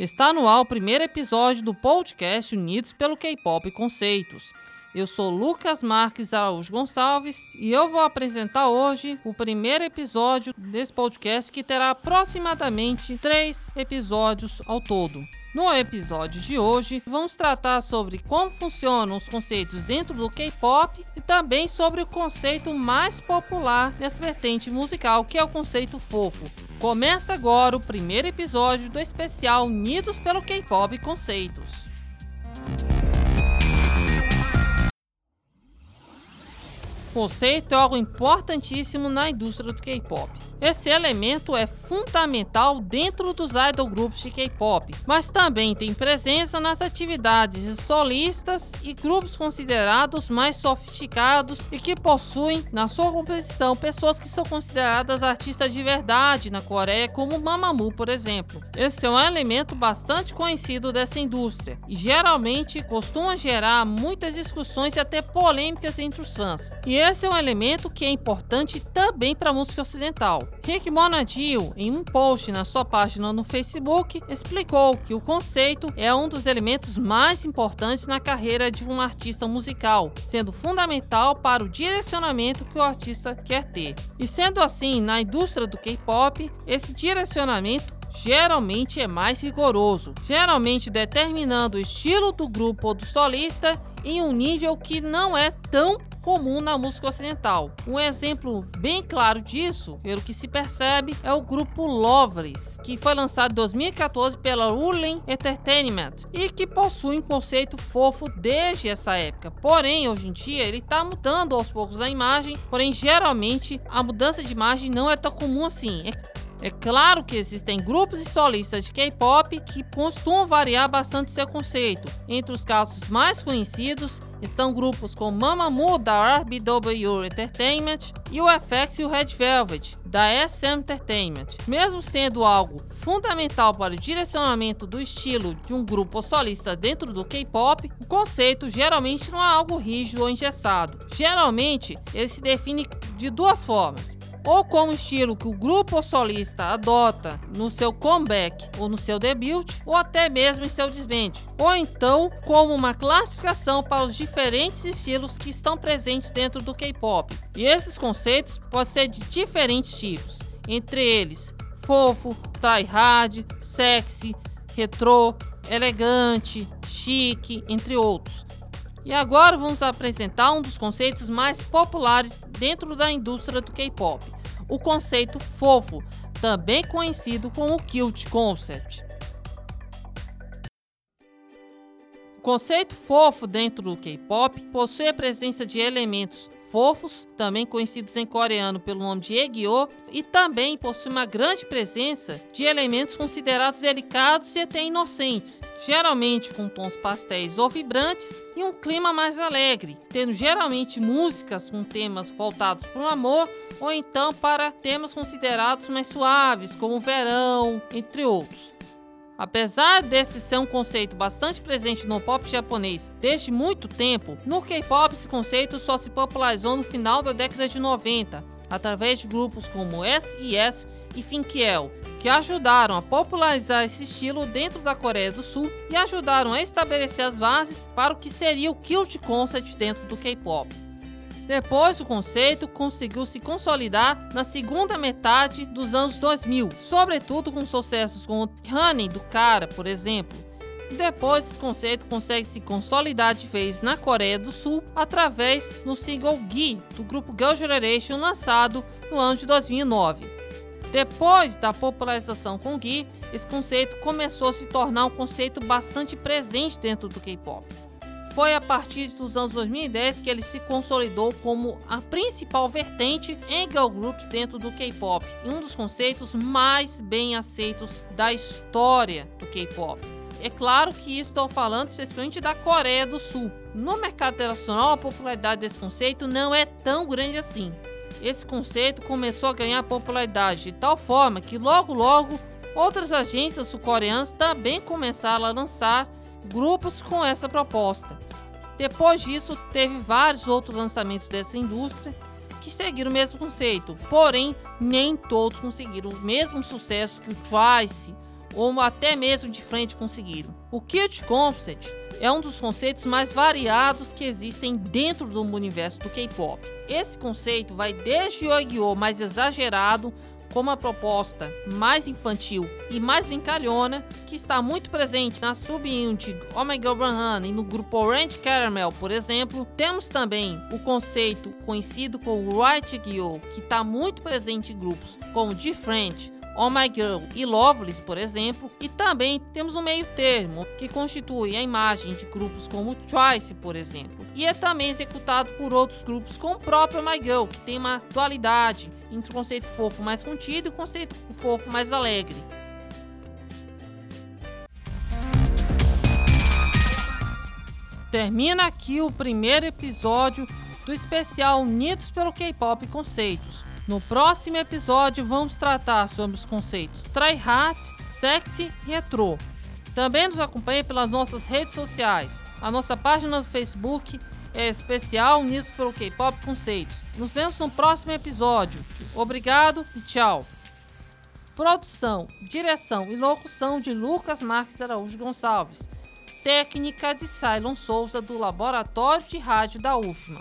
Está no ar o primeiro episódio do podcast Unidos pelo K-Pop Conceitos. Eu sou Lucas Marques Araújo Gonçalves e eu vou apresentar hoje o primeiro episódio desse podcast que terá aproximadamente três episódios ao todo. No episódio de hoje, vamos tratar sobre como funcionam os conceitos dentro do K-pop e também sobre o conceito mais popular nessa vertente musical, que é o conceito fofo. Começa agora o primeiro episódio do especial Unidos pelo K-pop Conceitos. Conceito é algo importantíssimo na indústria do K-pop. Esse elemento é fundamental dentro dos idol grupos de K-pop, mas também tem presença nas atividades de solistas e grupos considerados mais sofisticados e que possuem na sua composição pessoas que são consideradas artistas de verdade na Coreia, como Mamamoo, por exemplo. Esse é um elemento bastante conhecido dessa indústria e geralmente costuma gerar muitas discussões e até polêmicas entre os fãs. E esse é um elemento que é importante também para a música ocidental. Rick Monadio, em um post na sua página no Facebook, explicou que o conceito é um dos elementos mais importantes na carreira de um artista musical, sendo fundamental para o direcionamento que o artista quer ter. E sendo assim, na indústria do K-pop, esse direcionamento geralmente é mais rigoroso, geralmente determinando o estilo do grupo ou do solista em um nível que não é tão comum na música ocidental. Um exemplo bem claro disso, pelo que se percebe, é o grupo Loveless, que foi lançado em 2014 pela Ruling Entertainment e que possui um conceito fofo desde essa época. Porém, hoje em dia, ele está mudando aos poucos a imagem, porém, geralmente, a mudança de imagem não é tão comum assim. É é claro que existem grupos e solistas de K-pop que costumam variar bastante seu conceito. Entre os casos mais conhecidos estão grupos como Mamamoo da RBW Entertainment e o FX e o Red Velvet da SM Entertainment. Mesmo sendo algo fundamental para o direcionamento do estilo de um grupo solista dentro do K-pop, o conceito geralmente não é algo rígido ou engessado. Geralmente, ele se define de duas formas ou como estilo que o grupo solista adota no seu comeback ou no seu debut, ou até mesmo em seu desband, ou então como uma classificação para os diferentes estilos que estão presentes dentro do K-pop. E esses conceitos podem ser de diferentes tipos, entre eles fofo, tryhard, sexy, retrô, elegante, chique, entre outros. E agora vamos apresentar um dos conceitos mais populares dentro da indústria do K-pop, o conceito fofo, também conhecido como cute concept. O conceito fofo dentro do K-pop possui a presença de elementos fofos, também conhecidos em coreano pelo nome de Egyo, e também possui uma grande presença de elementos considerados delicados e até inocentes, geralmente com tons pastéis ou vibrantes e um clima mais alegre, tendo geralmente músicas com temas voltados para o amor ou então para temas considerados mais suaves, como o verão, entre outros. Apesar desse ser um conceito bastante presente no pop japonês desde muito tempo, no K-pop esse conceito só se popularizou no final da década de 90, através de grupos como S.E.S. e Finkiel, que ajudaram a popularizar esse estilo dentro da Coreia do Sul e ajudaram a estabelecer as bases para o que seria o cult concept dentro do K-pop. Depois, o conceito conseguiu se consolidar na segunda metade dos anos 2000, sobretudo com sucessos como Honey do Cara, por exemplo. Depois, esse conceito consegue se consolidar de vez na Coreia do Sul através do single Gi do grupo Girl Generation lançado no ano de 2009. Depois da popularização com Gi, esse conceito começou a se tornar um conceito bastante presente dentro do K-pop. Foi a partir dos anos 2010 que ele se consolidou como a principal vertente em girl groups dentro do K-pop e um dos conceitos mais bem aceitos da história do K-pop. É claro que estou falando especificamente da Coreia do Sul. No mercado internacional, a popularidade desse conceito não é tão grande assim. Esse conceito começou a ganhar popularidade de tal forma que logo logo outras agências sul-coreanas também começaram a lançar grupos com essa proposta. Depois disso, teve vários outros lançamentos dessa indústria que seguiram o mesmo conceito, porém, nem todos conseguiram o mesmo sucesso que o Twice ou até mesmo de frente conseguiram. O Kid Concept é um dos conceitos mais variados que existem dentro do universo do K-pop. Esse conceito vai desde o Yu-Gi-Oh! mais exagerado com uma proposta mais infantil e mais brincalhona, que está muito presente na sub-unit Oh My Girl Run e no grupo Orange Caramel, por exemplo. Temos também o conceito conhecido como Right Gyo, que está muito presente em grupos como Different, Oh My Girl e Loveless, por exemplo, e também temos um meio termo que constitui a imagem de grupos como Twice, por exemplo, e é também executado por outros grupos como o próprio Oh My Girl, que tem uma dualidade entre o conceito fofo mais contido e o conceito fofo mais alegre. Termina aqui o primeiro episódio do especial Unidos pelo K-Pop Conceitos. No próximo episódio vamos tratar sobre os conceitos tryhard, sexy e retro. Também nos acompanhe pelas nossas redes sociais. A nossa página do Facebook especial Unidos pelo K-Pop Conceitos. Nos vemos no próximo episódio. Obrigado e tchau. Produção, direção e locução de Lucas Marques Araújo Gonçalves. Técnica de Cylon Souza do Laboratório de Rádio da UFMA.